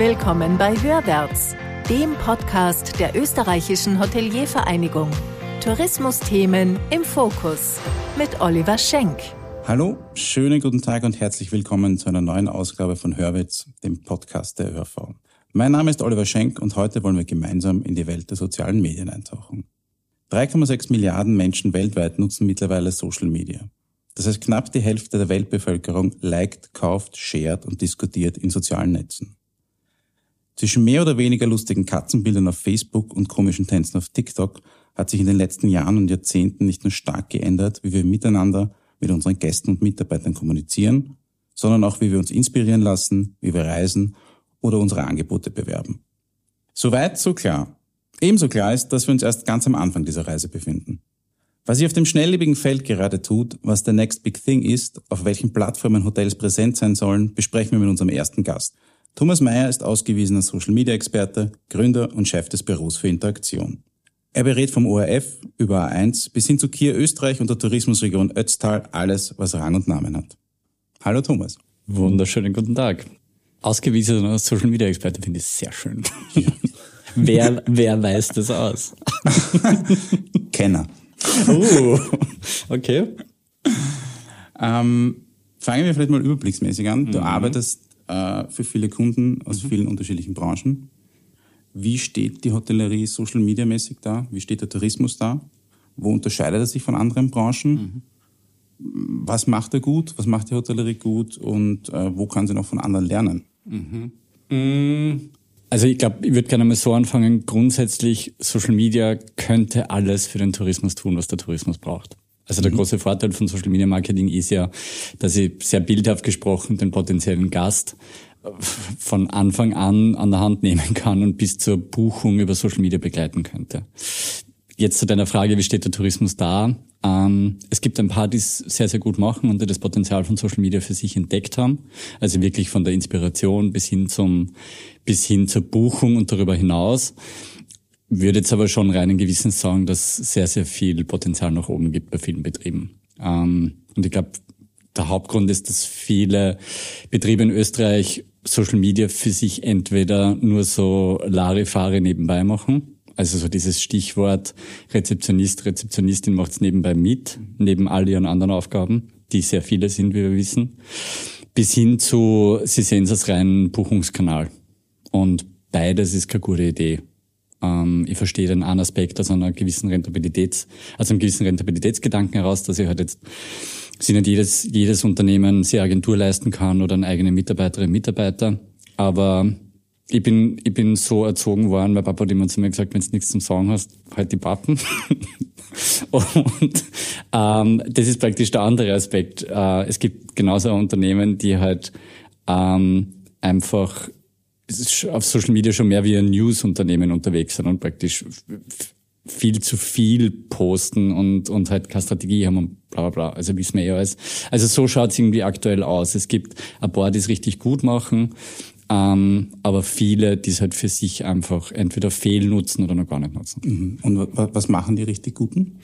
Willkommen bei Hörwärts, dem Podcast der österreichischen Hoteliervereinigung. Tourismusthemen im Fokus mit Oliver Schenk. Hallo, schönen guten Tag und herzlich willkommen zu einer neuen Ausgabe von Hörwitz, dem Podcast der ÖRV. Mein Name ist Oliver Schenk und heute wollen wir gemeinsam in die Welt der sozialen Medien eintauchen. 3,6 Milliarden Menschen weltweit nutzen mittlerweile Social Media. Das heißt, knapp die Hälfte der Weltbevölkerung liked, kauft, shared und diskutiert in sozialen Netzen. Zwischen mehr oder weniger lustigen Katzenbildern auf Facebook und komischen Tänzen auf TikTok hat sich in den letzten Jahren und Jahrzehnten nicht nur stark geändert, wie wir miteinander mit unseren Gästen und Mitarbeitern kommunizieren, sondern auch, wie wir uns inspirieren lassen, wie wir reisen oder unsere Angebote bewerben. Soweit, so klar. Ebenso klar ist, dass wir uns erst ganz am Anfang dieser Reise befinden. Was sich auf dem schnelllebigen Feld gerade tut, was der Next Big Thing ist, auf welchen Plattformen Hotels präsent sein sollen, besprechen wir mit unserem ersten Gast. Thomas Meyer ist ausgewiesener Social Media Experte, Gründer und Chef des Büros für Interaktion. Er berät vom ORF über A1 bis hin zu Kier Österreich und der Tourismusregion Ötztal alles, was Rang und Namen hat. Hallo Thomas. Wunderschönen guten Tag. Ausgewiesener Social Media Experte finde ich sehr schön. Ja. wer, wer weiß das aus? Kenner. Oh, okay. Ähm, fangen wir vielleicht mal überblicksmäßig an. Du mhm. arbeitest äh, für viele Kunden aus mhm. vielen unterschiedlichen Branchen. Wie steht die Hotellerie social media mäßig da? Wie steht der Tourismus da? Wo unterscheidet er sich von anderen Branchen? Mhm. Was macht er gut? Was macht die Hotellerie gut? Und äh, wo kann sie noch von anderen lernen? Mhm. Mm, also ich glaube, ich würde gerne mal so anfangen. Grundsätzlich, Social Media könnte alles für den Tourismus tun, was der Tourismus braucht. Also der mhm. große Vorteil von Social Media Marketing ist ja, dass ich sehr bildhaft gesprochen den potenziellen Gast von Anfang an an der Hand nehmen kann und bis zur Buchung über Social Media begleiten könnte. Jetzt zu deiner Frage, wie steht der Tourismus da? Ähm, es gibt ein paar, die es sehr, sehr gut machen und die das Potenzial von Social Media für sich entdeckt haben. Also wirklich von der Inspiration bis hin zum, bis hin zur Buchung und darüber hinaus. Würde jetzt aber schon reinen Gewissens sagen, dass sehr, sehr viel Potenzial nach oben gibt bei vielen Betrieben. Ähm, und ich glaube, der Hauptgrund ist, dass viele Betriebe in Österreich Social Media für sich entweder nur so Larifare nebenbei machen also so dieses Stichwort Rezeptionist, Rezeptionistin macht's nebenbei mit, neben all ihren anderen Aufgaben, die sehr viele sind, wie wir wissen, bis hin zu, sie sehen es als reinen Buchungskanal. Und beides ist keine gute Idee. Ähm, ich verstehe den einen Aspekt aus einer gewissen Rentabilitäts, also einem gewissen Rentabilitätsgedanken heraus, dass ich halt jetzt sich nicht jedes, jedes Unternehmen sehr Agentur leisten kann oder einen eigenen Mitarbeiterinnen Mitarbeiter. Aber ich bin, ich bin so erzogen worden, weil Papa hat immer zu mir gesagt, wenn du nichts zum Sagen hast, halt die Pappen. und ähm, das ist praktisch der andere Aspekt. Äh, es gibt genauso Unternehmen, die halt ähm, einfach auf Social Media schon mehr wie ein News-Unternehmen unterwegs sind und praktisch viel zu viel posten und, und halt keine Strategie haben und bla bla bla. Also wissen wir eh alles. Also so schaut's irgendwie aktuell aus. Es gibt ein paar, die es richtig gut machen ähm, aber viele, die es halt für sich einfach entweder fehlnutzen oder noch gar nicht nutzen. Mhm. Und was machen die richtig Guten?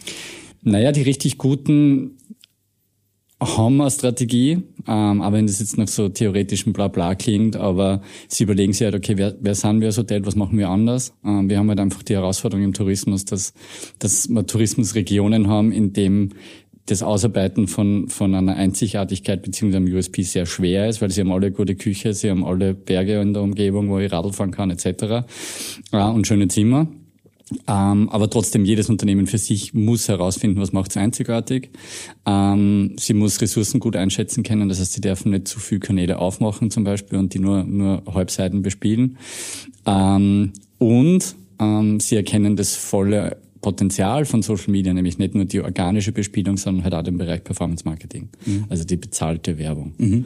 Naja, die richtig Guten haben eine Strategie, ähm, aber wenn das jetzt nach so theoretischem Blabla klingt, aber sie überlegen sich halt, okay, wer, wer sind wir als Hotel, was machen wir anders? Ähm, wir haben halt einfach die Herausforderung im Tourismus, dass, dass wir Tourismusregionen haben, in dem das Ausarbeiten von, von einer Einzigartigkeit beziehungsweise einem USP sehr schwer ist, weil sie haben alle gute Küche, sie haben alle Berge in der Umgebung, wo ich Radl fahren kann, etc. Ja, und schöne Zimmer. Ähm, aber trotzdem, jedes Unternehmen für sich muss herausfinden, was macht es einzigartig. Ähm, sie muss Ressourcen gut einschätzen können, das heißt, sie dürfen nicht zu viel Kanäle aufmachen zum Beispiel und die nur, nur Halbseiten bespielen. Ähm, und ähm, sie erkennen das volle Potenzial von Social Media, nämlich nicht nur die organische Bespielung, sondern halt auch den Bereich Performance Marketing, mhm. also die bezahlte Werbung. Mhm.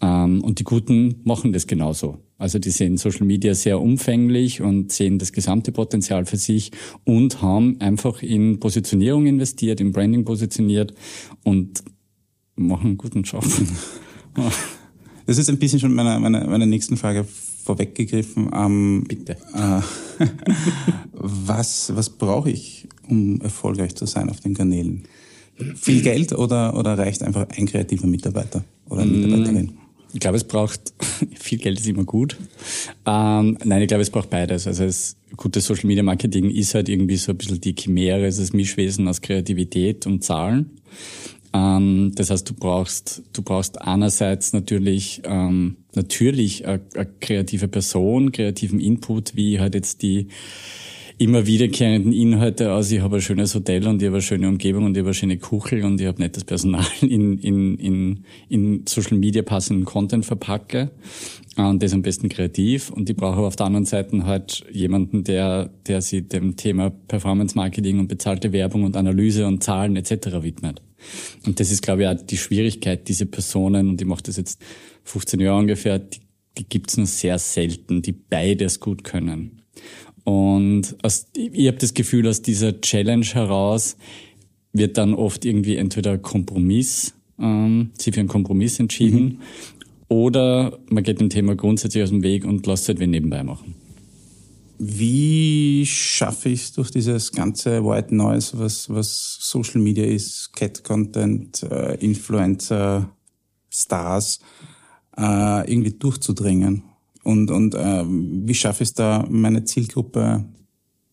Ähm, und die Guten machen das genauso. Also die sehen Social Media sehr umfänglich und sehen das gesamte Potenzial für sich und haben einfach in Positionierung investiert, in Branding positioniert und machen einen guten Job. Das ist ein bisschen schon meine, meine, meine nächsten Frage vorweggegriffen. Ähm, Bitte. Äh, was was brauche ich, um erfolgreich zu sein auf den Kanälen? Viel Geld oder, oder reicht einfach ein kreativer Mitarbeiter oder eine Mitarbeiterin? Ich glaube, es braucht viel Geld ist immer gut. Ähm, nein, ich glaube, es braucht beides. Also es, gutes Social Media Marketing ist halt irgendwie so ein bisschen die Chimäre, es ist das Mischwesen aus Kreativität und Zahlen. Ähm, das heißt, du brauchst, du brauchst einerseits natürlich, ähm, natürlich eine, eine kreative Person, kreativen Input, wie halt jetzt die immer wiederkehrenden Inhalte aus, ich habe ein schönes Hotel und ich habe eine schöne Umgebung und ich habe eine schöne Kuchel und ich habe nettes Personal in, in, in, in Social Media passenden Content verpacke und das am besten kreativ und ich brauche auf der anderen Seite halt jemanden, der, der sich dem Thema Performance Marketing und bezahlte Werbung und Analyse und Zahlen etc. widmet. Und das ist, glaube ich, auch die Schwierigkeit, diese Personen, und ich mache das jetzt 15 Jahre ungefähr, die, die gibt's nur sehr selten, die beides gut können. Und aus, ich habe das Gefühl, aus dieser Challenge heraus wird dann oft irgendwie entweder Kompromiss, ähm, sie für einen Kompromiss entschieden, mhm. oder man geht dem Thema grundsätzlich aus dem Weg und lässt halt wen nebenbei machen. Wie schaffe ich es durch dieses ganze White Noise, was, was Social Media ist, Cat Content, äh, Influencer, Stars, äh, irgendwie durchzudringen? Und, und äh, wie schaffe ich es da, meine Zielgruppe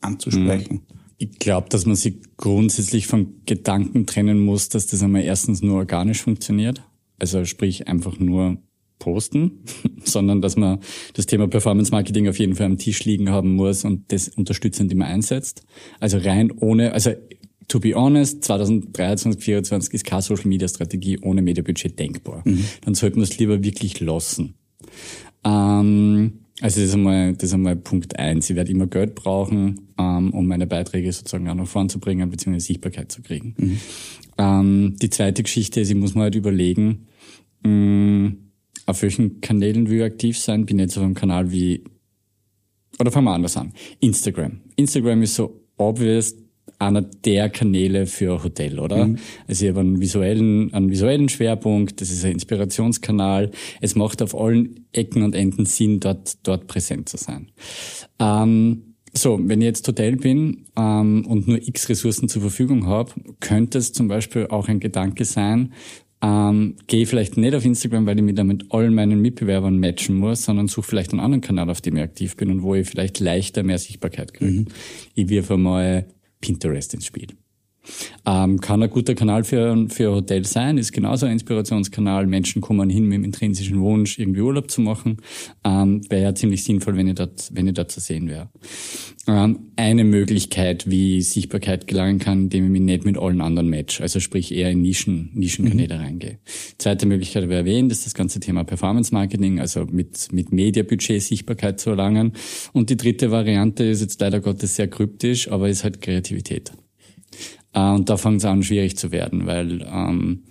anzusprechen? Mhm. Ich glaube, dass man sich grundsätzlich von Gedanken trennen muss, dass das einmal erstens nur organisch funktioniert. Also sprich einfach nur posten, sondern dass man das Thema Performance Marketing auf jeden Fall am Tisch liegen haben muss und das unterstützend immer einsetzt. Also rein ohne, also to be honest, 2023, 2024 ist keine Social Media Strategie ohne Mediabudget denkbar. Mhm. Dann sollte man es lieber wirklich lassen. Ähm, also das ist einmal, das ist einmal Punkt eins. Ich werde immer Geld brauchen, ähm, um meine Beiträge sozusagen auch nach vorn zu bringen, beziehungsweise Sichtbarkeit zu kriegen. Mhm. Ähm, die zweite Geschichte ist, ich muss mir halt überlegen, mh, auf welchen Kanälen will ich aktiv sein. Bin jetzt auf einem Kanal wie, oder fangen wir anders an. Instagram. Instagram ist so obvious einer der Kanäle für Hotel, oder? Mhm. Also ich habe einen visuellen, einen visuellen Schwerpunkt, das ist ein Inspirationskanal. Es macht auf allen Ecken und Enden Sinn, dort, dort präsent zu sein. Ähm, so, wenn ich jetzt Hotel bin ähm, und nur x Ressourcen zur Verfügung habe, könnte es zum Beispiel auch ein Gedanke sein, ähm, gehe vielleicht nicht auf Instagram, weil ich mich da mit allen meinen Mitbewerbern matchen muss, sondern suche vielleicht einen anderen Kanal, auf dem ich aktiv bin und wo ich vielleicht leichter mehr Sichtbarkeit kriege. Mhm. Ich wirf einmal Pinterest ins Spiel. Ähm, kann ein guter Kanal für, für Hotel sein, ist genauso ein Inspirationskanal. Menschen kommen hin mit dem intrinsischen Wunsch, irgendwie Urlaub zu machen. Ähm, wäre ja ziemlich sinnvoll, wenn ich dort, wenn ich dort zu sehen wäre. Ähm, eine Möglichkeit, wie Sichtbarkeit gelangen kann, indem ich mich nicht mit allen anderen match, also sprich eher in Nischen, Nischenkanäle mhm. reingehe. Zweite Möglichkeit ich erwähnt, ist das ganze Thema Performance Marketing, also mit, mit Mediabudget Sichtbarkeit zu erlangen. Und die dritte Variante ist jetzt leider Gottes sehr kryptisch, aber ist halt Kreativität. Äh, und da fängt es an, schwierig zu werden, weil ähm,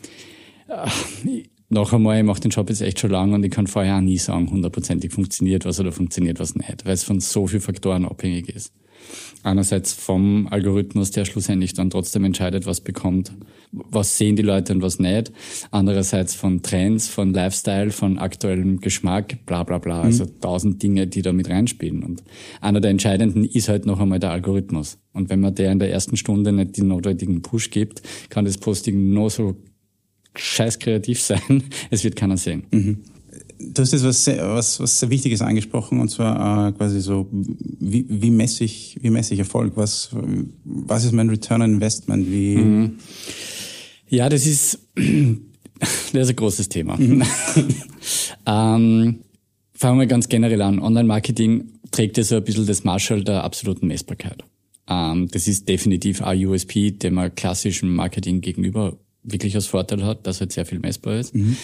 äh, noch einmal, ich mache den Job jetzt echt schon lange und ich kann vorher auch nie sagen, hundertprozentig funktioniert was oder funktioniert was nicht, weil es von so vielen Faktoren abhängig ist. Einerseits vom Algorithmus, der schlussendlich dann trotzdem entscheidet, was bekommt, was sehen die Leute und was nicht. Andererseits von Trends, von Lifestyle, von aktuellem Geschmack, bla bla bla. Mhm. Also tausend Dinge, die da mit reinspielen. Und einer der entscheidenden ist halt noch einmal der Algorithmus. Und wenn man der in der ersten Stunde nicht den notwendigen Push gibt, kann das Posting nur so scheiß kreativ sein. Es wird keiner sehen. Mhm. Du hast jetzt was, sehr, was, was sehr Wichtiges angesprochen, und zwar äh, quasi so, wie, wie, messe ich, wie messe ich Erfolg? Was, was ist mein Return on Investment? Wie mhm. Ja, das ist, das ist ein großes Thema. Mhm. ähm, fangen wir ganz generell an. Online-Marketing trägt ja so ein bisschen das Marshall der absoluten Messbarkeit. Ähm, das ist definitiv ein USP, den man klassischem Marketing gegenüber wirklich als Vorteil hat, dass halt sehr viel messbar ist. Mhm.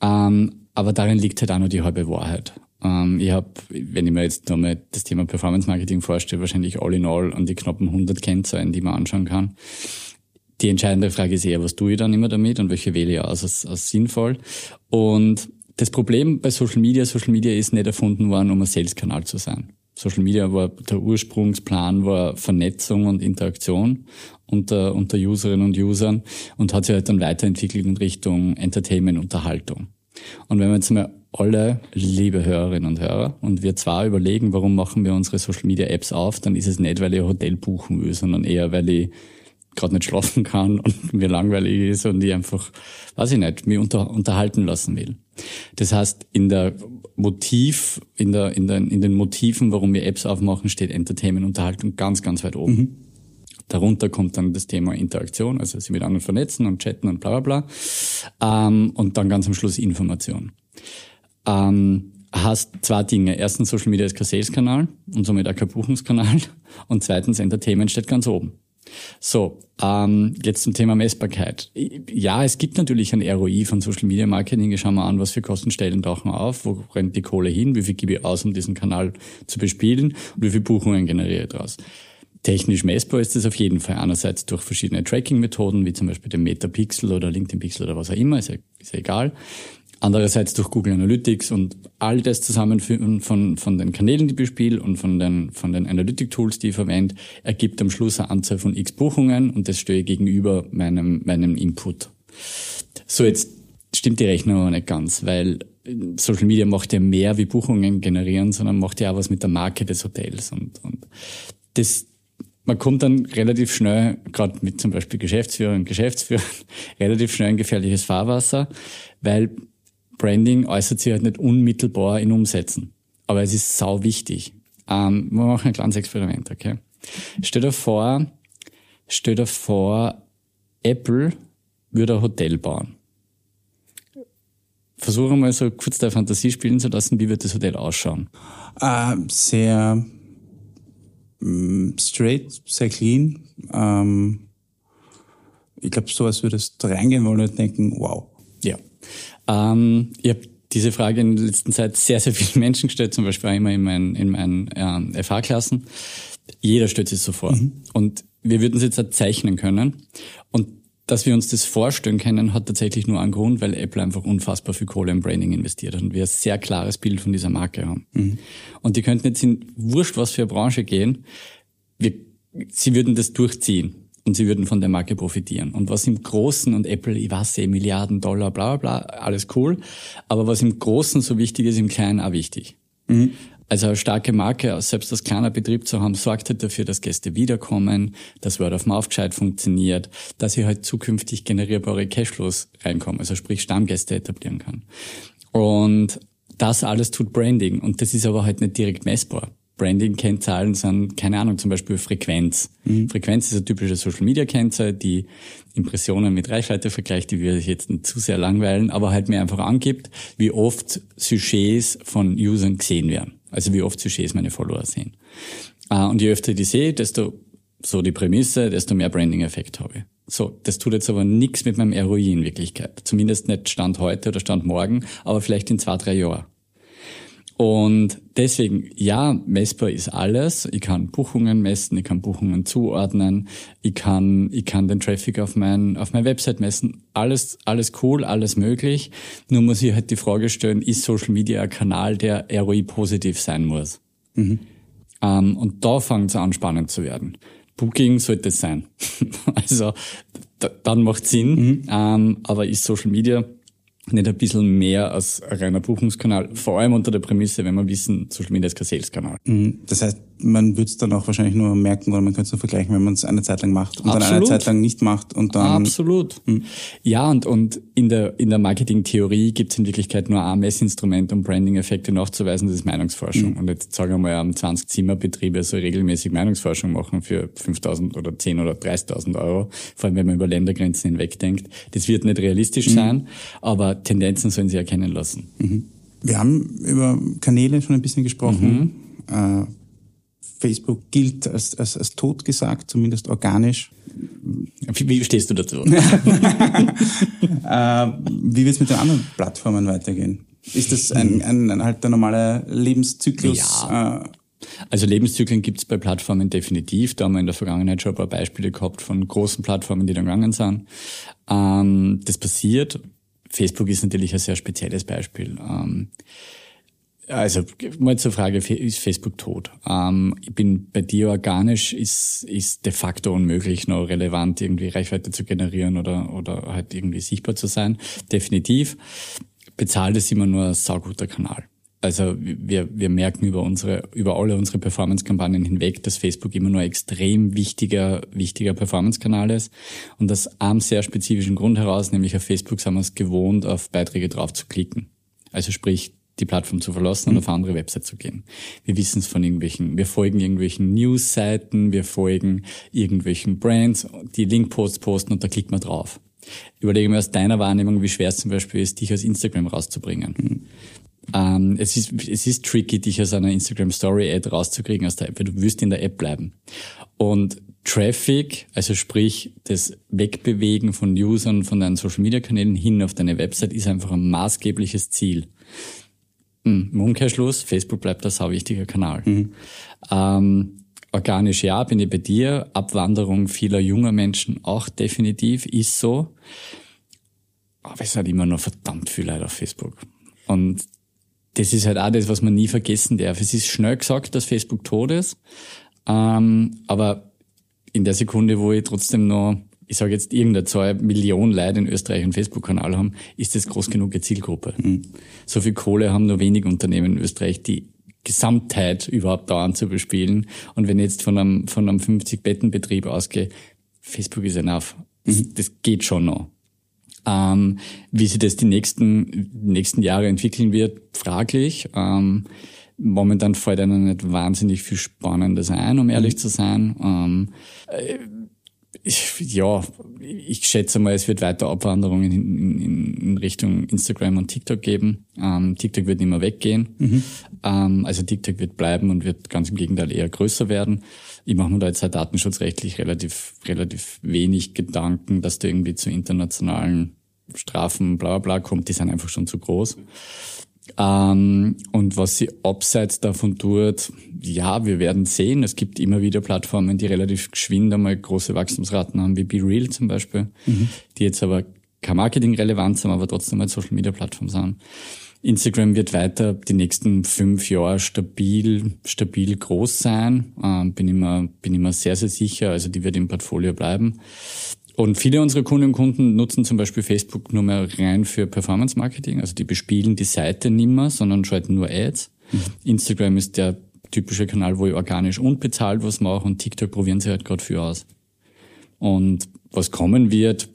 Ähm, aber darin liegt halt auch nur die halbe Wahrheit. Ähm, ich habe, wenn ich mir jetzt nochmal das Thema Performance Marketing vorstelle, wahrscheinlich all in all an die knappen 100 Kennzahlen, die man anschauen kann. Die entscheidende Frage ist eher, was tue ich dann immer damit und welche wähle ich aus als, als sinnvoll. Und das Problem bei Social Media, Social Media ist nicht erfunden worden, um ein Sales-Kanal zu sein. Social Media war, der Ursprungsplan war Vernetzung und Interaktion unter, unter Userinnen und Usern und hat sich halt dann weiterentwickelt in Richtung Entertainment, Unterhaltung. Und wenn wir jetzt mal alle, liebe Hörerinnen und Hörer, und wir zwar überlegen, warum machen wir unsere Social Media Apps auf, dann ist es nicht, weil ich ein Hotel buchen will, sondern eher, weil ich gerade nicht schlafen kann und mir langweilig ist und ich einfach, weiß ich nicht, mich unter, unterhalten lassen will. Das heißt, in der Motiv, in der, in, der, in den Motiven, warum wir Apps aufmachen, steht Entertainment, Unterhaltung ganz, ganz weit oben. Mhm. Darunter kommt dann das Thema Interaktion, also sie mit anderen vernetzen und chatten und bla bla bla. Ähm, und dann ganz am Schluss Information. Ähm, hast zwei Dinge. Erstens, Social Media ist kein Sales-Kanal und somit auch kein Buchungskanal. Und zweitens, Entertainment steht ganz oben. So, ähm, jetzt zum Thema Messbarkeit. Ja, es gibt natürlich ein ROI von Social Media Marketing. Schauen wir an, was für Kostenstellen tauchen auf, wo rennt die Kohle hin, wie viel gebe ich aus, um diesen Kanal zu bespielen und wie viele Buchungen generiere ich daraus. Technisch messbar ist es auf jeden Fall einerseits durch verschiedene Tracking-Methoden, wie zum Beispiel den Metapixel oder LinkedIn Pixel oder was auch immer, ist ja, ist ja egal. Andererseits durch Google Analytics und all das Zusammenführen von, von den Kanälen, die ich bespiele und von den, von den Analytic-Tools, die ich verwende, ergibt am Schluss eine Anzahl von x Buchungen und das stehe gegenüber meinem, meinem Input. So, jetzt stimmt die Rechnung aber nicht ganz, weil Social Media macht ja mehr wie Buchungen generieren, sondern macht ja auch was mit der Marke des Hotels und, und das, man kommt dann relativ schnell, gerade mit zum Beispiel Geschäftsführer und Geschäftsführern, relativ schnell in gefährliches Fahrwasser, weil Branding äußert sich halt nicht unmittelbar in Umsätzen. Aber es ist sau wichtig. Ähm, wir machen ein kleines Experiment, okay? Stell dir vor, stell dir vor, Apple würde ein Hotel bauen. Versuche mal so kurz der Fantasie spielen zu lassen, wie wird das Hotel ausschauen? Uh, sehr mm, straight, sehr clean. Ähm, ich glaube, so als würde es da reingehen wollen und denken, wow. Ähm, ich habe diese Frage in der letzten Zeit sehr, sehr vielen Menschen gestellt, zum Beispiel auch immer in meinen, in meinen ähm, FH-Klassen. Jeder stellt sich so vor. Mhm. Und wir würden es jetzt halt zeichnen können. Und dass wir uns das vorstellen können, hat tatsächlich nur einen Grund, weil Apple einfach unfassbar viel Kohle im Branding investiert hat und wir ein sehr klares Bild von dieser Marke haben. Mhm. Und die könnten jetzt in wurscht was für eine Branche gehen, wir, sie würden das durchziehen und sie würden von der Marke profitieren. Und was im Großen und Apple, ich weiß eh, Milliarden Dollar, bla bla bla, alles cool. Aber was im Großen so wichtig ist, im Kleinen auch wichtig. Mhm. Also eine starke Marke, selbst als kleiner Betrieb zu haben, sorgt halt dafür, dass Gäste wiederkommen, dass Word of Mouth gescheit funktioniert, dass ich halt zukünftig generierbare Cashflows reinkommen, also sprich Stammgäste etablieren kann. Und das alles tut Branding und das ist aber halt nicht direkt messbar. Branding-Kennzahlen sind, keine Ahnung, zum Beispiel Frequenz. Mhm. Frequenz ist eine typische Social-Media-Kennzahl, die Impressionen mit Reichweite vergleicht, die wir jetzt nicht zu sehr langweilen, aber halt mir einfach angibt, wie oft Sujets von Usern gesehen werden. Also wie oft Sujets meine Follower sehen. Ah, und je öfter ich die sehe, desto so die Prämisse, desto mehr Branding-Effekt habe ich. So, das tut jetzt aber nichts mit meinem ROI in Wirklichkeit. Zumindest nicht Stand heute oder Stand morgen, aber vielleicht in zwei, drei Jahren. Und deswegen, ja, messbar ist alles. Ich kann Buchungen messen, ich kann Buchungen zuordnen, ich kann, ich kann den Traffic auf mein, auf meine Website messen. Alles, alles cool, alles möglich. Nur muss ich halt die Frage stellen, ist Social Media ein Kanal, der ROI positiv sein muss? Mhm. Ähm, und da fängt es an, spannend zu werden. Booking sollte es sein. also, dann macht Sinn. Mhm. Ähm, aber ist Social Media nicht ein bisschen mehr als ein reiner Buchungskanal, vor allem unter der Prämisse, wenn wir wissen, Social Media ist kein Sales-Kanal. Mhm. Das heißt, man würde es dann auch wahrscheinlich nur merken oder man könnte es nur vergleichen, wenn man es eine Zeit lang macht und Absolut. dann eine Zeit lang nicht macht und dann. Absolut. Hm. Ja, und, und in der, in der Marketing-Theorie gibt es in Wirklichkeit nur ein Messinstrument, um Branding-Effekte nachzuweisen, das ist Meinungsforschung. Hm. Und jetzt sagen wir mal, am 20-Zimmer-Betriebe so regelmäßig Meinungsforschung machen für 5.000 oder 10 oder 30.000 Euro, vor allem wenn man über Ländergrenzen hinweg denkt. Das wird nicht realistisch hm. sein, aber Tendenzen sollen sie erkennen lassen. Mhm. Wir haben über Kanäle schon ein bisschen gesprochen. Mhm. Äh, Facebook gilt als, als, als tot gesagt, zumindest organisch. Wie, stehst du dazu? äh, wie wird es mit den anderen Plattformen weitergehen? Ist das ein, ein, ein halt der normale Lebenszyklus? Ja. Äh, also Lebenszyklen gibt es bei Plattformen definitiv. Da haben wir in der Vergangenheit schon ein paar Beispiele gehabt von großen Plattformen, die dann gegangen sind. Ähm, das passiert. Facebook ist natürlich ein sehr spezielles Beispiel. Ähm, also mal zur Frage, ist Facebook tot? Ähm, ich bin bei dir organisch, ist, ist de facto unmöglich, noch relevant irgendwie Reichweite zu generieren oder, oder halt irgendwie sichtbar zu sein. Definitiv. Bezahlt ist immer nur ein sauguter Kanal. Also wir, wir merken über unsere, über alle unsere Performance-Kampagnen hinweg, dass Facebook immer nur extrem wichtiger, wichtiger Performance-Kanal ist. Und das am sehr spezifischen Grund heraus, nämlich auf Facebook sind wir es gewohnt, auf Beiträge drauf zu klicken. Also sprich, die Plattform zu verlassen und mhm. auf andere Website zu gehen. Wir wissen es von irgendwelchen, wir folgen irgendwelchen News-Seiten, wir folgen irgendwelchen Brands, die Linkposts posten und da klickt man drauf. Überlege mir aus deiner Wahrnehmung, wie schwer es zum Beispiel ist, dich aus Instagram rauszubringen. Mhm. Ähm, es, ist, es ist tricky, dich aus einer Instagram Story Ad rauszukriegen aus der App, weil du wirst in der App bleiben. Und Traffic, also sprich das Wegbewegen von Usern von deinen Social Media Kanälen hin auf deine Website, ist einfach ein maßgebliches Ziel. Hm, Im Umkehrschluss, Facebook bleibt ein sau wichtiger Kanal. Mhm. Ähm, organisch ja, bin ich bei dir. Abwanderung vieler junger Menschen auch definitiv ist so. Aber es hat immer noch verdammt viel Leute auf Facebook. Und das ist halt auch das, was man nie vergessen darf. Es ist schnell gesagt, dass Facebook tot ist. Ähm, aber in der Sekunde, wo ich trotzdem noch ich sage jetzt irgendeine Zahl, Millionen Leute in Österreich einen Facebook-Kanal haben, ist das groß genug eine Zielgruppe. Mhm. So viel Kohle haben nur wenig Unternehmen in Österreich, die Gesamtheit überhaupt dauernd zu bespielen. Und wenn ich jetzt von einem, von einem 50-Betten-Betrieb ausgehe, Facebook ist enough. Mhm. Das geht schon noch. Ähm, wie sich das die nächsten, nächsten Jahre entwickeln wird, fraglich. Ähm, momentan fällt einem nicht wahnsinnig viel Spannendes ein, um ehrlich mhm. zu sein. Ähm, äh, ich, ja, ich schätze mal, es wird weiter Abwanderungen in, in, in Richtung Instagram und TikTok geben. Ähm, TikTok wird nicht mehr weggehen. Mhm. Ähm, also TikTok wird bleiben und wird ganz im Gegenteil eher größer werden. Ich mache mir da jetzt halt datenschutzrechtlich relativ, relativ wenig Gedanken, dass da irgendwie zu internationalen Strafen bla bla bla kommt. Die sind einfach schon zu groß. Ähm, und was sie abseits davon tut, ja, wir werden sehen. Es gibt immer wieder Plattformen, die relativ geschwind einmal große Wachstumsraten haben, wie BeReal zum Beispiel, mhm. die jetzt aber kein Marketing-Relevanz haben, aber trotzdem eine Social-Media-Plattform sind. Instagram wird weiter die nächsten fünf Jahre stabil, stabil groß sein. Ähm, bin immer, bin immer sehr, sehr sicher. Also die wird im Portfolio bleiben. Und viele unserer Kundinnen und Kunden nutzen zum Beispiel Facebook nur mehr rein für Performance Marketing. Also die bespielen die Seite nimmer, sondern schalten nur Ads. Mhm. Instagram ist der typische Kanal, wo ich organisch und bezahlt was mache und TikTok probieren sie halt gerade für aus. Und was kommen wird,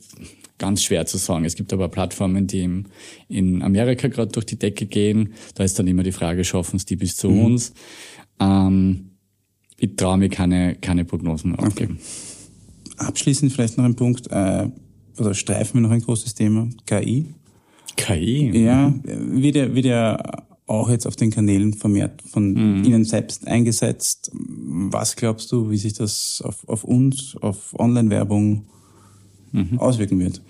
ganz schwer zu sagen. Es gibt aber Plattformen, die im, in Amerika gerade durch die Decke gehen. Da ist dann immer die Frage, schaffen es die bis zu mhm. uns? Ähm, ich traue mir keine, keine Prognosen. Okay. Abschließend vielleicht noch ein Punkt, äh, oder streifen wir noch ein großes Thema, KI. KI? Ja, wird ja, wird ja auch jetzt auf den Kanälen vermehrt von mhm. Ihnen selbst eingesetzt. Was glaubst du, wie sich das auf, auf uns, auf Online-Werbung mhm. auswirken wird?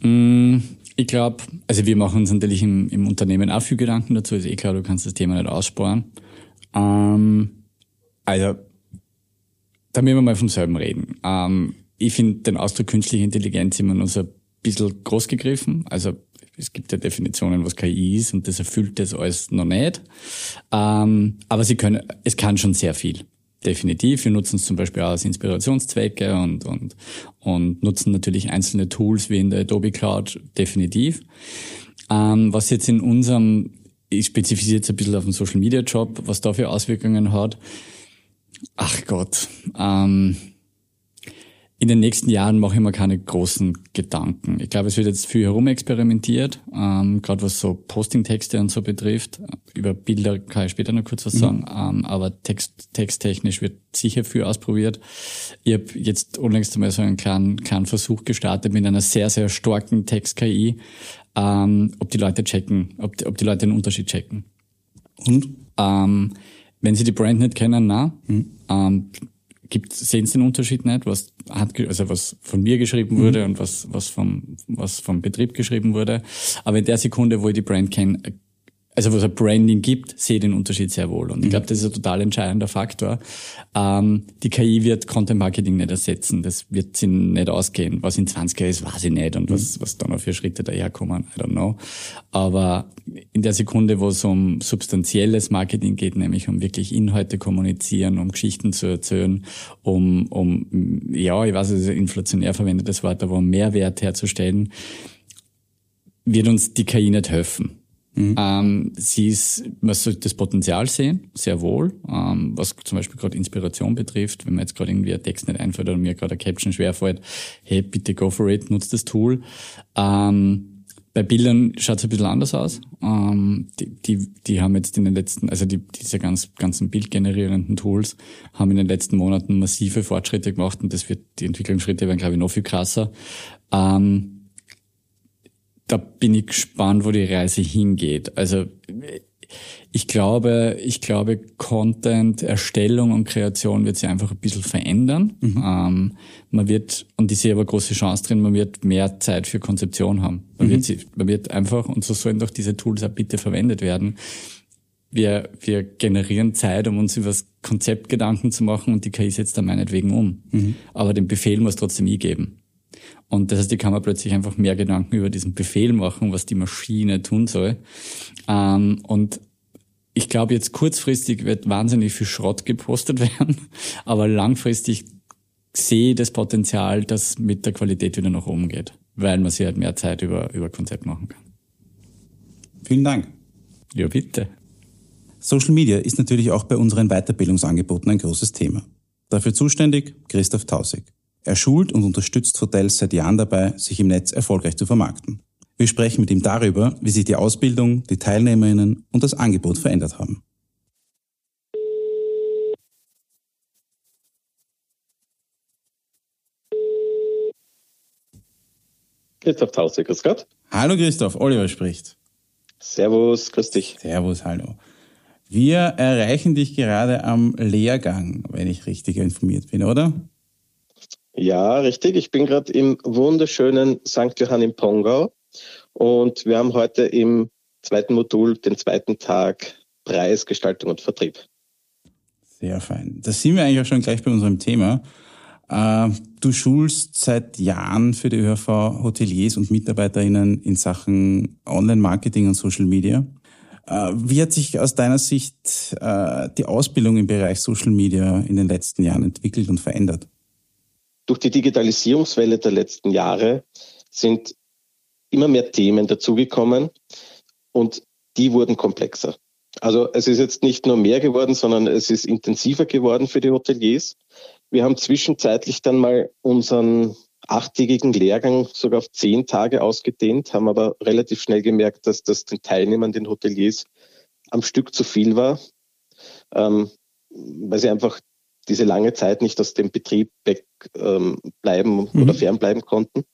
Mhm. Ich glaube, also wir machen uns natürlich im, im Unternehmen auch viel Gedanken dazu. Ist eh klar, du kannst das Thema nicht aussparen. Ähm, also da müssen wir mal vom selben reden. Ähm, ich finde den Ausdruck künstliche Intelligenz immer nur so ein bisschen groß gegriffen. Also es gibt ja Definitionen, was KI ist und das erfüllt das alles noch nicht. Ähm, aber sie können, es kann schon sehr viel. Definitiv. Wir nutzen es zum Beispiel auch als Inspirationszwecke und, und, und nutzen natürlich einzelne Tools wie in der Adobe Cloud. Definitiv. Ähm, was jetzt in unserem, ich spezifiziere jetzt ein bisschen auf den Social Media Job, was da für Auswirkungen hat. Ach Gott. Ähm, in den nächsten Jahren mache ich mir keine großen Gedanken. Ich glaube, es wird jetzt viel herumexperimentiert, ähm, gerade was so Posting-Texte und so betrifft. Über Bilder kann ich später noch kurz was mhm. sagen, ähm, aber Text, texttechnisch wird sicher viel ausprobiert. Ich habe jetzt unlängst einmal so einen kleinen, kleinen Versuch gestartet mit einer sehr, sehr starken Text-KI, ähm, ob die Leute checken, ob die, ob die Leute den Unterschied checken. Und? Ähm, wenn Sie die Brand nicht kennen, na, mhm. ähm, gibt, sehen Sie den Unterschied nicht, was hat, also was von mir geschrieben wurde mhm. und was, was vom, was vom Betrieb geschrieben wurde. Aber in der Sekunde, wo ich die Brand kenne, also was ein Branding gibt, sehe den Unterschied sehr wohl. Und ich mhm. glaube, das ist ein total entscheidender Faktor. Ähm, die KI wird Content Marketing nicht ersetzen. Das wird sie nicht ausgehen. Was in 20 Jahren ist, weiß ich nicht. Und was, mhm. was dann noch für Schritte daherkommen, I don't know. Aber in der Sekunde, wo es um substanzielles Marketing geht, nämlich um wirklich Inhalte kommunizieren, um Geschichten zu erzählen, um, um ja, ich weiß, es ist ein inflationär verwendetes Wort, aber um Mehrwert herzustellen, wird uns die KI nicht helfen Mhm. Ähm, sie ist, man sollte das Potenzial sehen, sehr wohl, ähm, was zum Beispiel gerade Inspiration betrifft, wenn mir jetzt gerade irgendwie ein Text nicht einfällt oder mir gerade ein Caption schwerfällt, hey, bitte go for it, nutzt das Tool. Ähm, bei Bildern schaut es ein bisschen anders aus. Ähm, die, die, die haben jetzt in den letzten, also die, diese ganz, ganzen bildgenerierenden Tools haben in den letzten Monaten massive Fortschritte gemacht und das wird, die Entwicklungsschritte werden, glaube ich, noch viel krasser. Ähm, da bin ich gespannt, wo die Reise hingeht. Also ich glaube, ich glaube, Content, Erstellung und Kreation wird sich einfach ein bisschen verändern. Mhm. Ähm, man wird, und ich sehe aber große Chance drin, man wird mehr Zeit für Konzeption haben. Man, mhm. wird, man wird einfach, und so sollen doch diese Tools auch bitte verwendet werden. Wir, wir generieren Zeit, um uns über das Konzept Gedanken zu machen und die KI setzt da meinetwegen um. Mhm. Aber den Befehl muss trotzdem ich geben. Und das heißt, die kann man plötzlich einfach mehr Gedanken über diesen Befehl machen, was die Maschine tun soll. Ähm, und ich glaube, jetzt kurzfristig wird wahnsinnig viel Schrott gepostet werden, aber langfristig sehe ich das Potenzial, dass mit der Qualität wieder nach oben geht, weil man sich halt mehr Zeit über, über Konzept machen kann. Vielen Dank. Ja, bitte. Social Media ist natürlich auch bei unseren Weiterbildungsangeboten ein großes Thema. Dafür zuständig Christoph Tausig. Er schult und unterstützt Hotels seit Jahren dabei, sich im Netz erfolgreich zu vermarkten. Wir sprechen mit ihm darüber, wie sich die Ausbildung, die Teilnehmerinnen und das Angebot verändert haben. Christoph Tausig, grüß Gott. Hallo Christoph, Oliver spricht. Servus, grüß dich. Servus, hallo. Wir erreichen dich gerade am Lehrgang, wenn ich richtig informiert bin, oder? Ja, richtig. Ich bin gerade im wunderschönen St. Johann im Pongau und wir haben heute im zweiten Modul den zweiten Tag Preisgestaltung und Vertrieb. Sehr fein. Da sind wir eigentlich auch schon gleich bei unserem Thema. Äh, du schulst seit Jahren für die ÖHV Hoteliers und MitarbeiterInnen in Sachen Online-Marketing und Social Media. Äh, wie hat sich aus deiner Sicht äh, die Ausbildung im Bereich Social Media in den letzten Jahren entwickelt und verändert? Durch die Digitalisierungswelle der letzten Jahre sind immer mehr Themen dazugekommen und die wurden komplexer. Also es ist jetzt nicht nur mehr geworden, sondern es ist intensiver geworden für die Hoteliers. Wir haben zwischenzeitlich dann mal unseren achttägigen Lehrgang sogar auf zehn Tage ausgedehnt, haben aber relativ schnell gemerkt, dass das den Teilnehmern, den Hoteliers am Stück zu viel war, ähm, weil sie einfach diese lange Zeit nicht aus dem Betrieb wegbleiben ähm, mhm. oder fernbleiben konnten.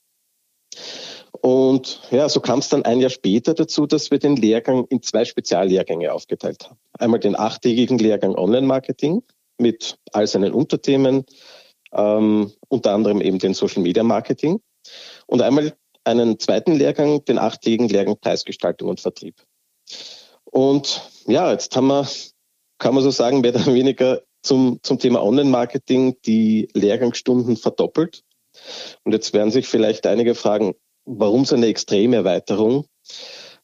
Und ja, so kam es dann ein Jahr später dazu, dass wir den Lehrgang in zwei Speziallehrgänge aufgeteilt haben. Einmal den achttägigen Lehrgang Online-Marketing mit all seinen Unterthemen, ähm, unter anderem eben den Social Media Marketing. Und einmal einen zweiten Lehrgang, den achttägigen Lehrgang Preisgestaltung und Vertrieb. Und ja, jetzt haben wir, kann man so sagen, mehr oder weniger zum, zum Thema Online-Marketing die Lehrgangsstunden verdoppelt. Und jetzt werden sich vielleicht einige fragen, warum so eine extreme Erweiterung?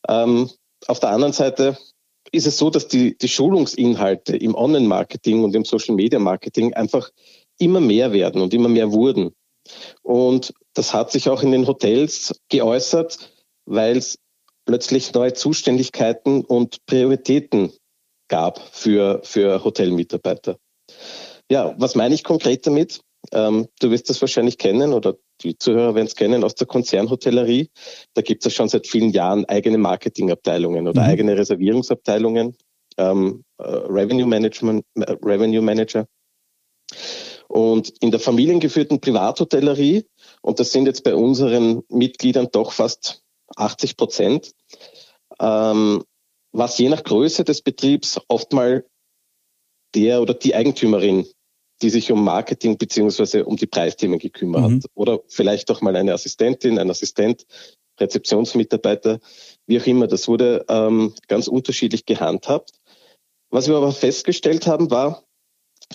Ähm, auf der anderen Seite ist es so, dass die, die Schulungsinhalte im Online-Marketing und im Social-Media-Marketing einfach immer mehr werden und immer mehr wurden. Und das hat sich auch in den Hotels geäußert, weil es plötzlich neue Zuständigkeiten und Prioritäten gab für, für Hotelmitarbeiter. Ja, was meine ich konkret damit? Ähm, du wirst das wahrscheinlich kennen oder die Zuhörer werden es kennen aus der Konzernhotellerie. Da gibt es schon seit vielen Jahren eigene Marketingabteilungen oder mhm. eigene Reservierungsabteilungen, ähm, äh, Revenue Management, äh, Revenue Manager. Und in der familiengeführten Privathotellerie, und das sind jetzt bei unseren Mitgliedern doch fast 80 Prozent, ähm, was je nach Größe des Betriebs oft mal der oder die Eigentümerin die sich um Marketing beziehungsweise um die Preisthemen gekümmert mhm. hat. Oder vielleicht auch mal eine Assistentin, ein Assistent, Rezeptionsmitarbeiter, wie auch immer. Das wurde ähm, ganz unterschiedlich gehandhabt. Was wir aber festgestellt haben, war,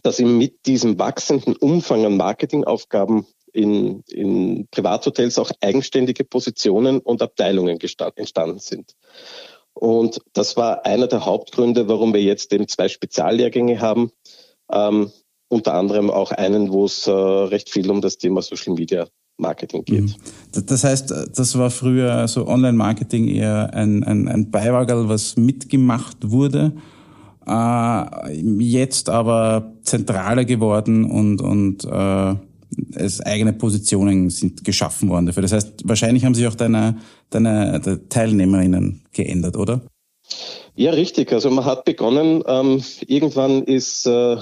dass eben mit diesem wachsenden Umfang an Marketingaufgaben in, in Privathotels auch eigenständige Positionen und Abteilungen entstanden sind. Und das war einer der Hauptgründe, warum wir jetzt eben zwei Speziallehrgänge haben. Ähm, unter anderem auch einen, wo es äh, recht viel um das Thema Social Media Marketing geht. Mhm. Das heißt, das war früher so Online-Marketing eher ein, ein, ein Beiwagerl, was mitgemacht wurde, äh, jetzt aber zentraler geworden und, und äh, es eigene Positionen sind geschaffen worden dafür. Das heißt, wahrscheinlich haben sich auch deine, deine, deine Teilnehmerinnen geändert, oder? Ja, richtig. Also man hat begonnen, ähm, irgendwann ist äh,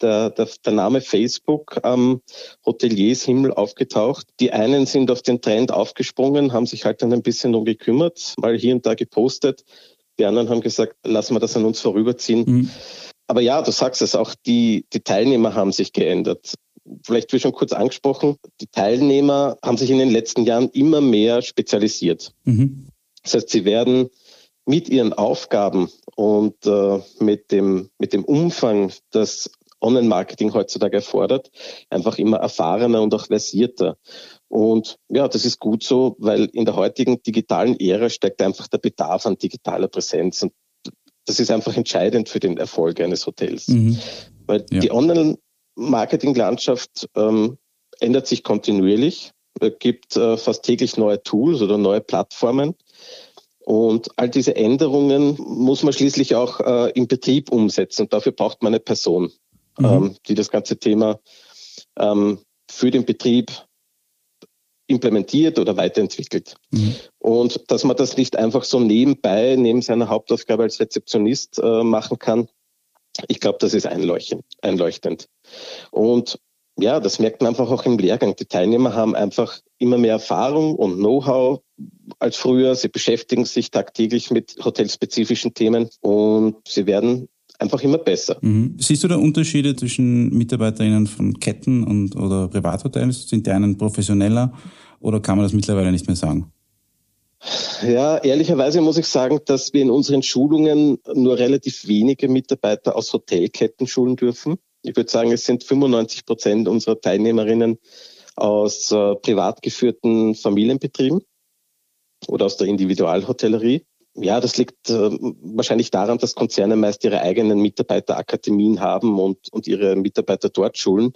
der, der, der Name Facebook am Hoteliershimmel aufgetaucht. Die einen sind auf den Trend aufgesprungen, haben sich halt dann ein bisschen um gekümmert, mal hier und da gepostet. Die anderen haben gesagt, lassen wir das an uns vorüberziehen. Mhm. Aber ja, du sagst es, auch die, die Teilnehmer haben sich geändert. Vielleicht wie schon kurz angesprochen, die Teilnehmer haben sich in den letzten Jahren immer mehr spezialisiert. Mhm. Das heißt, sie werden mit ihren Aufgaben und äh, mit, dem, mit dem Umfang, das Online-Marketing heutzutage erfordert, einfach immer erfahrener und auch versierter. Und ja, das ist gut so, weil in der heutigen digitalen Ära steigt einfach der Bedarf an digitaler Präsenz. Und das ist einfach entscheidend für den Erfolg eines Hotels. Mhm. Weil ja. die Online-Marketing-Landschaft ähm, ändert sich kontinuierlich. Es gibt äh, fast täglich neue Tools oder neue Plattformen. Und all diese Änderungen muss man schließlich auch äh, im Betrieb umsetzen. Und dafür braucht man eine Person mhm. ähm, die das ganze Thema ähm, für den Betrieb implementiert oder weiterentwickelt. Mhm. Und dass man das nicht einfach so nebenbei, neben seiner Hauptaufgabe als Rezeptionist äh, machen kann, ich glaube, das ist einleuchtend. Und ja, das merkt man einfach auch im Lehrgang. Die Teilnehmer haben einfach immer mehr Erfahrung und Know-how als früher. Sie beschäftigen sich tagtäglich mit hotelspezifischen Themen und sie werden einfach immer besser. Mhm. Siehst du da Unterschiede zwischen MitarbeiterInnen von Ketten und oder Privathotels? Sind die einen professioneller oder kann man das mittlerweile nicht mehr sagen? Ja, ehrlicherweise muss ich sagen, dass wir in unseren Schulungen nur relativ wenige Mitarbeiter aus Hotelketten schulen dürfen. Ich würde sagen, es sind 95 Prozent unserer Teilnehmerinnen aus äh, privat geführten Familienbetrieben oder aus der Individualhotellerie. Ja, das liegt äh, wahrscheinlich daran, dass Konzerne meist ihre eigenen Mitarbeiterakademien haben und, und ihre Mitarbeiter dort schulen.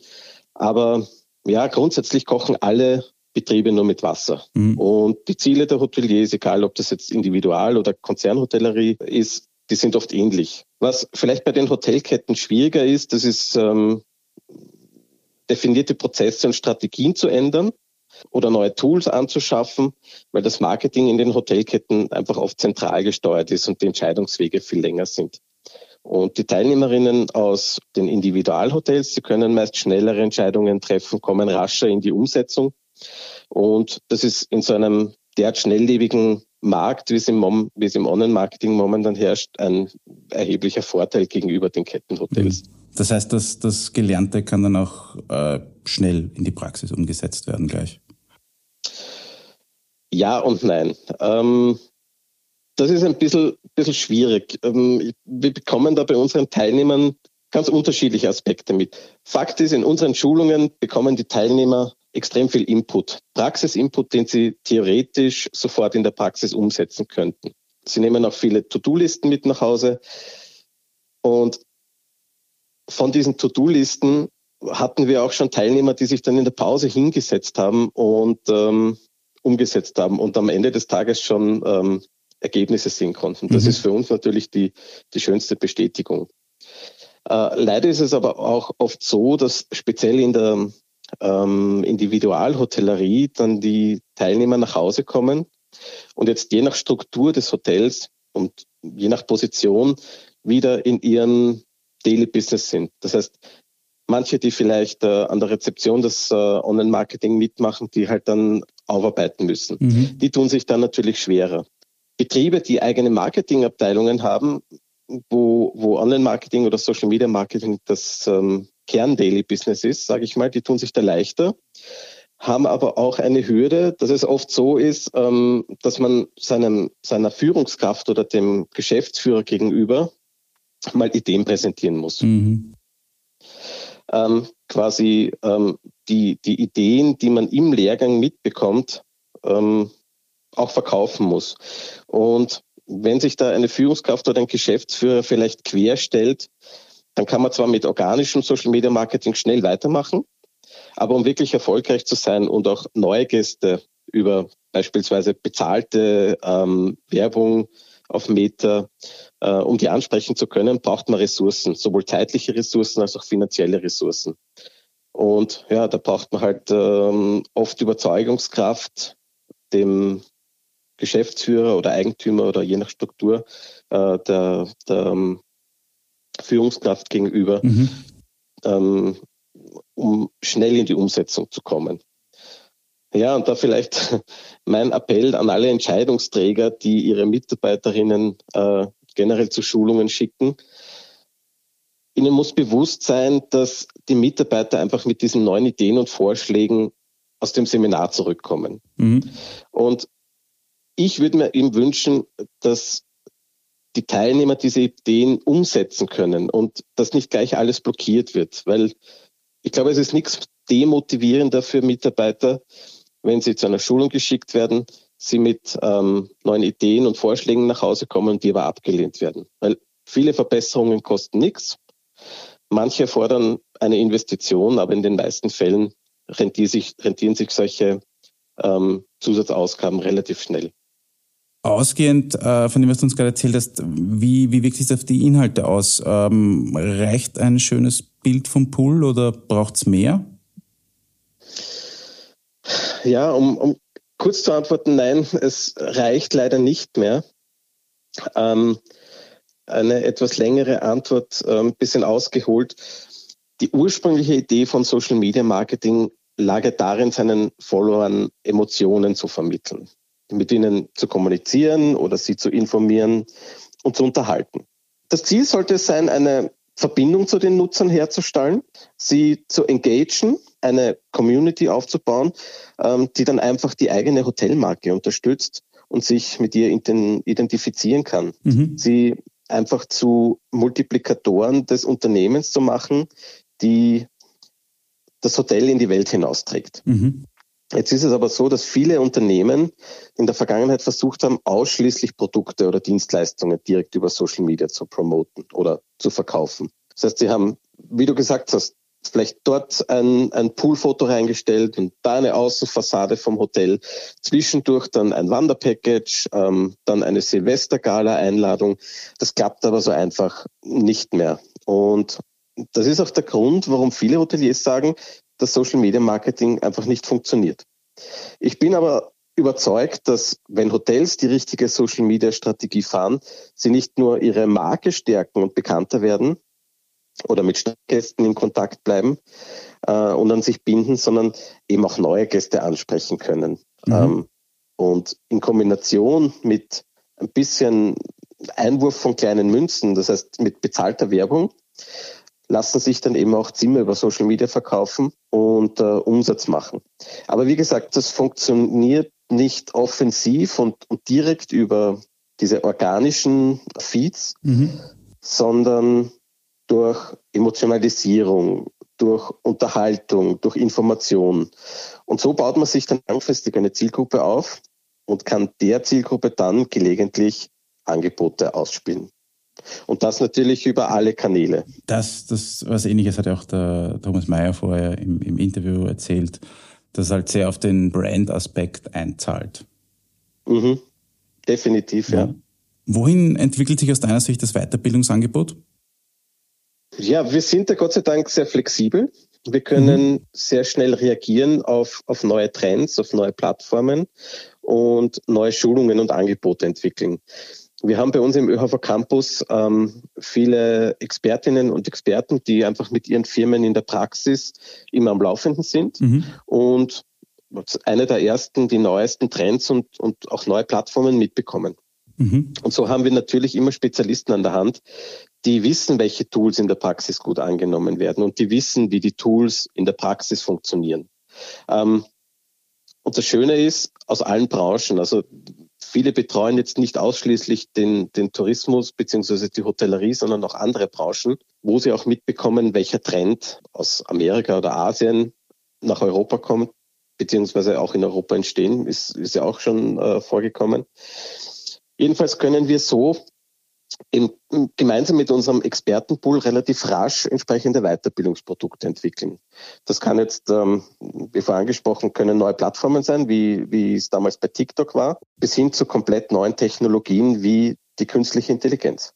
Aber ja, grundsätzlich kochen alle Betriebe nur mit Wasser. Mhm. Und die Ziele der Hoteliers, egal ob das jetzt Individual- oder Konzernhotellerie ist, die sind oft ähnlich. Was vielleicht bei den Hotelketten schwieriger ist, das ist ähm, definierte Prozesse und Strategien zu ändern oder neue Tools anzuschaffen, weil das Marketing in den Hotelketten einfach oft zentral gesteuert ist und die Entscheidungswege viel länger sind. Und die Teilnehmerinnen aus den Individualhotels, sie können meist schnellere Entscheidungen treffen, kommen rascher in die Umsetzung. Und das ist in so einem derart schnelllebigen Markt, wie es im, wie es im Online-Marketing momentan herrscht, ein erheblicher Vorteil gegenüber den Kettenhotels. Das heißt, dass das Gelernte kann dann auch äh, schnell in die Praxis umgesetzt werden gleich. Ja und nein. Ähm, das ist ein bisschen, bisschen schwierig. Ähm, wir bekommen da bei unseren Teilnehmern ganz unterschiedliche Aspekte mit. Fakt ist, in unseren Schulungen bekommen die Teilnehmer extrem viel Input. Praxisinput, den sie theoretisch sofort in der Praxis umsetzen könnten. Sie nehmen auch viele To-Do-Listen mit nach Hause. Und von diesen To-Do-Listen hatten wir auch schon Teilnehmer, die sich dann in der Pause hingesetzt haben und ähm, umgesetzt haben und am Ende des Tages schon ähm, Ergebnisse sehen konnten. Das mhm. ist für uns natürlich die, die schönste Bestätigung. Äh, leider ist es aber auch oft so, dass speziell in der ähm, Individualhotellerie dann die Teilnehmer nach Hause kommen und jetzt je nach Struktur des Hotels und je nach Position wieder in ihren Daily Business sind. Das heißt, manche, die vielleicht äh, an der Rezeption das äh, Online-Marketing mitmachen, die halt dann aufarbeiten müssen. Mhm. Die tun sich dann natürlich schwerer. Betriebe, die eigene Marketingabteilungen haben, wo, wo Online-Marketing oder Social-Media-Marketing das ähm, Kern-Daily-Business ist, sage ich mal, die tun sich da leichter, haben aber auch eine Hürde, dass es oft so ist, ähm, dass man seinem, seiner Führungskraft oder dem Geschäftsführer gegenüber mal Ideen präsentieren muss. Mhm. Ähm, quasi ähm, die, die Ideen, die man im Lehrgang mitbekommt, ähm, auch verkaufen muss. Und wenn sich da eine Führungskraft oder ein Geschäftsführer vielleicht querstellt, dann kann man zwar mit organischem Social Media Marketing schnell weitermachen, Aber um wirklich erfolgreich zu sein und auch neue Gäste über beispielsweise bezahlte ähm, Werbung auf Meta, äh, um die ansprechen zu können, braucht man Ressourcen, sowohl zeitliche Ressourcen als auch finanzielle Ressourcen. Und ja, da braucht man halt ähm, oft Überzeugungskraft, dem Geschäftsführer oder Eigentümer oder je nach Struktur äh, der, der ähm, Führungskraft gegenüber, mhm. ähm, um schnell in die Umsetzung zu kommen. Ja, und da vielleicht mein Appell an alle Entscheidungsträger, die ihre Mitarbeiterinnen äh, generell zu Schulungen schicken. Ihnen muss bewusst sein, dass die Mitarbeiter einfach mit diesen neuen Ideen und Vorschlägen aus dem Seminar zurückkommen. Mhm. Und ich würde mir eben wünschen, dass die Teilnehmer diese Ideen umsetzen können und dass nicht gleich alles blockiert wird, weil ich glaube, es ist nichts demotivierender für Mitarbeiter, wenn sie zu einer Schulung geschickt werden, sie mit ähm, neuen Ideen und Vorschlägen nach Hause kommen, die aber abgelehnt werden. Weil viele Verbesserungen kosten nichts. Manche fordern eine Investition, aber in den meisten Fällen rentieren sich, rentieren sich solche ähm, Zusatzausgaben relativ schnell. Ausgehend äh, von dem, was du uns gerade erzählt hast, wie, wie wirkt sich auf die Inhalte aus? Ähm, reicht ein schönes Bild vom Pool oder braucht es mehr? Ja, um, um kurz zu antworten, nein, es reicht leider nicht mehr. Ähm, eine etwas längere Antwort, ein ähm, bisschen ausgeholt. Die ursprüngliche Idee von Social Media Marketing lag darin, seinen Followern Emotionen zu vermitteln mit ihnen zu kommunizieren oder sie zu informieren und zu unterhalten. Das Ziel sollte es sein, eine Verbindung zu den Nutzern herzustellen, sie zu engagen, eine Community aufzubauen, ähm, die dann einfach die eigene Hotelmarke unterstützt und sich mit ihr identifizieren kann. Mhm. Sie einfach zu Multiplikatoren des Unternehmens zu machen, die das Hotel in die Welt hinausträgt. Mhm. Jetzt ist es aber so, dass viele Unternehmen in der Vergangenheit versucht haben, ausschließlich Produkte oder Dienstleistungen direkt über Social Media zu promoten oder zu verkaufen. Das heißt, sie haben, wie du gesagt hast, vielleicht dort ein, ein Poolfoto reingestellt und da eine Außenfassade vom Hotel, zwischendurch dann ein Wanderpackage, ähm, dann eine Silvestergala-Einladung. Das klappt aber so einfach nicht mehr. Und das ist auch der Grund, warum viele Hoteliers sagen, dass Social Media Marketing einfach nicht funktioniert. Ich bin aber überzeugt, dass wenn Hotels die richtige Social Media Strategie fahren, sie nicht nur ihre Marke stärken und bekannter werden oder mit Gästen in Kontakt bleiben äh, und an sich binden, sondern eben auch neue Gäste ansprechen können. Mhm. Ähm, und in Kombination mit ein bisschen Einwurf von kleinen Münzen, das heißt mit bezahlter Werbung, lassen sich dann eben auch Zimmer über Social Media verkaufen und äh, Umsatz machen. Aber wie gesagt, das funktioniert nicht offensiv und, und direkt über diese organischen Feeds, mhm. sondern durch Emotionalisierung, durch Unterhaltung, durch Information. Und so baut man sich dann langfristig eine Zielgruppe auf und kann der Zielgruppe dann gelegentlich Angebote ausspielen. Und das natürlich über alle Kanäle. Das, das was ähnliches hat ja auch der Thomas Mayer vorher im, im Interview erzählt, dass halt sehr auf den Brand-Aspekt einzahlt. Mhm. Definitiv, ja. ja. Wohin entwickelt sich aus deiner Sicht das Weiterbildungsangebot? Ja, wir sind da Gott sei Dank sehr flexibel. Wir können mhm. sehr schnell reagieren auf, auf neue Trends, auf neue Plattformen und neue Schulungen und Angebote entwickeln. Wir haben bei uns im ÖHV Campus ähm, viele Expertinnen und Experten, die einfach mit ihren Firmen in der Praxis immer am Laufenden sind mhm. und eine der ersten, die neuesten Trends und, und auch neue Plattformen mitbekommen. Mhm. Und so haben wir natürlich immer Spezialisten an der Hand, die wissen, welche Tools in der Praxis gut angenommen werden und die wissen, wie die Tools in der Praxis funktionieren. Ähm, und das Schöne ist, aus allen Branchen, also Viele betreuen jetzt nicht ausschließlich den, den Tourismus beziehungsweise die Hotellerie, sondern auch andere Branchen, wo sie auch mitbekommen, welcher Trend aus Amerika oder Asien nach Europa kommt, beziehungsweise auch in Europa entstehen, ist, ist ja auch schon äh, vorgekommen. Jedenfalls können wir so eben gemeinsam mit unserem Expertenpool relativ rasch entsprechende Weiterbildungsprodukte entwickeln. Das kann jetzt, ähm, wie vorher angesprochen, können neue Plattformen sein, wie, wie es damals bei TikTok war, bis hin zu komplett neuen Technologien wie die künstliche Intelligenz.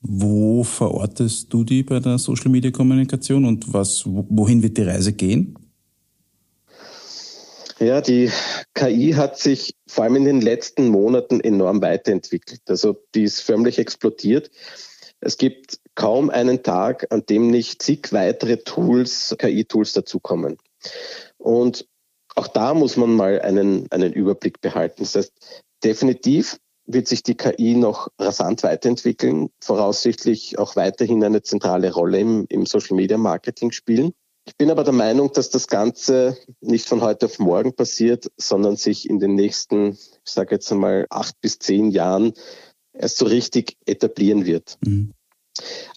Wo verortest du die bei der Social Media Kommunikation und was, wohin wird die Reise gehen? Ja, die KI hat sich vor allem in den letzten Monaten enorm weiterentwickelt. Also die ist förmlich explodiert. Es gibt kaum einen Tag, an dem nicht zig weitere Tools, KI-Tools dazukommen. Und auch da muss man mal einen, einen Überblick behalten. Das heißt, definitiv wird sich die KI noch rasant weiterentwickeln, voraussichtlich auch weiterhin eine zentrale Rolle im, im Social Media Marketing spielen. Ich bin aber der Meinung, dass das Ganze nicht von heute auf morgen passiert, sondern sich in den nächsten, ich sage jetzt einmal, acht bis zehn Jahren erst so richtig etablieren wird. Mhm.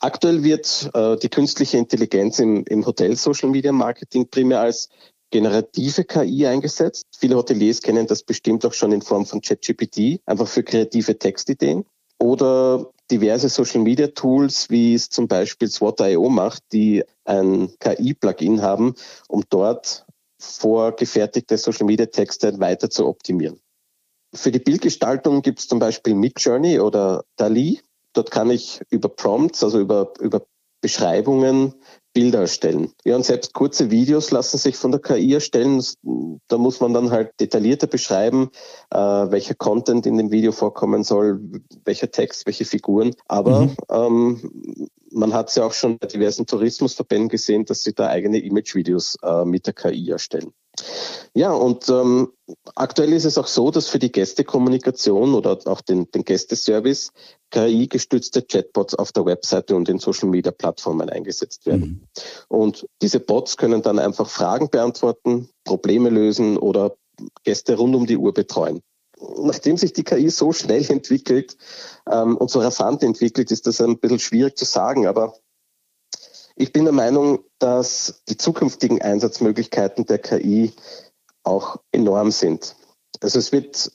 Aktuell wird äh, die künstliche Intelligenz im, im Hotel-Social-Media-Marketing primär als generative KI eingesetzt. Viele Hoteliers kennen das bestimmt auch schon in Form von ChatGPT, einfach für kreative Textideen. Oder diverse Social Media Tools, wie es zum Beispiel SWOT.io macht, die ein KI-Plugin haben, um dort vorgefertigte Social Media Texte weiter zu optimieren. Für die Bildgestaltung gibt es zum Beispiel Midjourney oder DALI. Dort kann ich über Prompts, also über, über Beschreibungen Bilder erstellen. Ja, und selbst kurze Videos lassen sich von der KI erstellen. Da muss man dann halt detaillierter beschreiben, äh, welcher Content in dem Video vorkommen soll, welcher Text, welche Figuren. Aber mhm. ähm, man hat es ja auch schon bei diversen Tourismusverbänden gesehen, dass sie da eigene Image-Videos äh, mit der KI erstellen. Ja, und ähm, aktuell ist es auch so, dass für die Gästekommunikation oder auch den, den Gästeservice KI-gestützte Chatbots auf der Webseite und in Social-Media-Plattformen eingesetzt werden. Mhm. Und diese Bots können dann einfach Fragen beantworten, Probleme lösen oder Gäste rund um die Uhr betreuen. Nachdem sich die KI so schnell entwickelt ähm, und so rasant entwickelt, ist das ein bisschen schwierig zu sagen, aber ich bin der Meinung, dass die zukünftigen Einsatzmöglichkeiten der KI auch enorm sind. Also es wird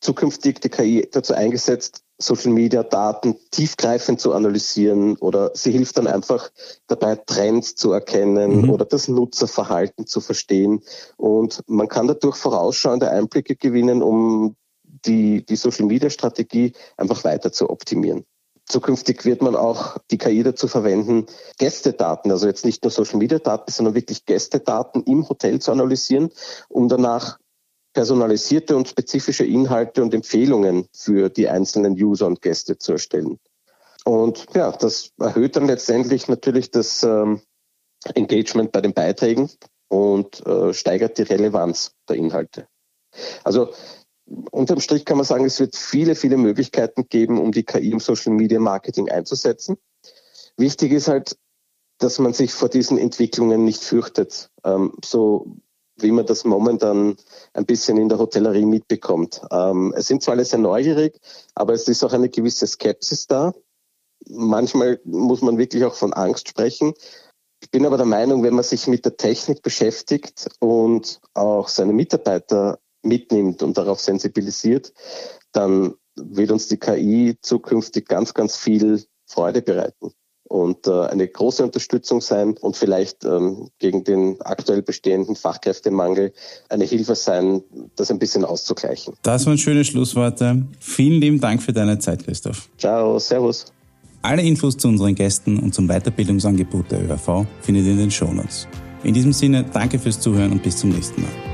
zukünftig die KI dazu eingesetzt, Social Media Daten tiefgreifend zu analysieren oder sie hilft dann einfach dabei, Trends zu erkennen mhm. oder das Nutzerverhalten zu verstehen. Und man kann dadurch vorausschauende Einblicke gewinnen, um die, die Social Media Strategie einfach weiter zu optimieren. Zukünftig wird man auch die KI dazu verwenden, Gästedaten, also jetzt nicht nur Social Media Daten, sondern wirklich Gästedaten im Hotel zu analysieren, um danach personalisierte und spezifische Inhalte und Empfehlungen für die einzelnen User und Gäste zu erstellen. Und ja, das erhöht dann letztendlich natürlich das ähm, Engagement bei den Beiträgen und äh, steigert die Relevanz der Inhalte. Also unterm Strich kann man sagen, es wird viele, viele Möglichkeiten geben, um die KI im Social Media Marketing einzusetzen. Wichtig ist halt, dass man sich vor diesen Entwicklungen nicht fürchtet, ähm, so wie man das momentan ein bisschen in der Hotellerie mitbekommt. Ähm, es sind zwar alle sehr neugierig, aber es ist auch eine gewisse Skepsis da. Manchmal muss man wirklich auch von Angst sprechen. Ich bin aber der Meinung, wenn man sich mit der Technik beschäftigt und auch seine Mitarbeiter mitnimmt und darauf sensibilisiert, dann wird uns die KI zukünftig ganz, ganz viel Freude bereiten und äh, eine große Unterstützung sein und vielleicht ähm, gegen den aktuell bestehenden Fachkräftemangel eine Hilfe sein, das ein bisschen auszugleichen. Das waren schöne Schlussworte. Vielen lieben Dank für deine Zeit, Christoph. Ciao, Servus. Alle Infos zu unseren Gästen und zum Weiterbildungsangebot der ÖRV findet ihr in den Shownotes. In diesem Sinne, danke fürs Zuhören und bis zum nächsten Mal.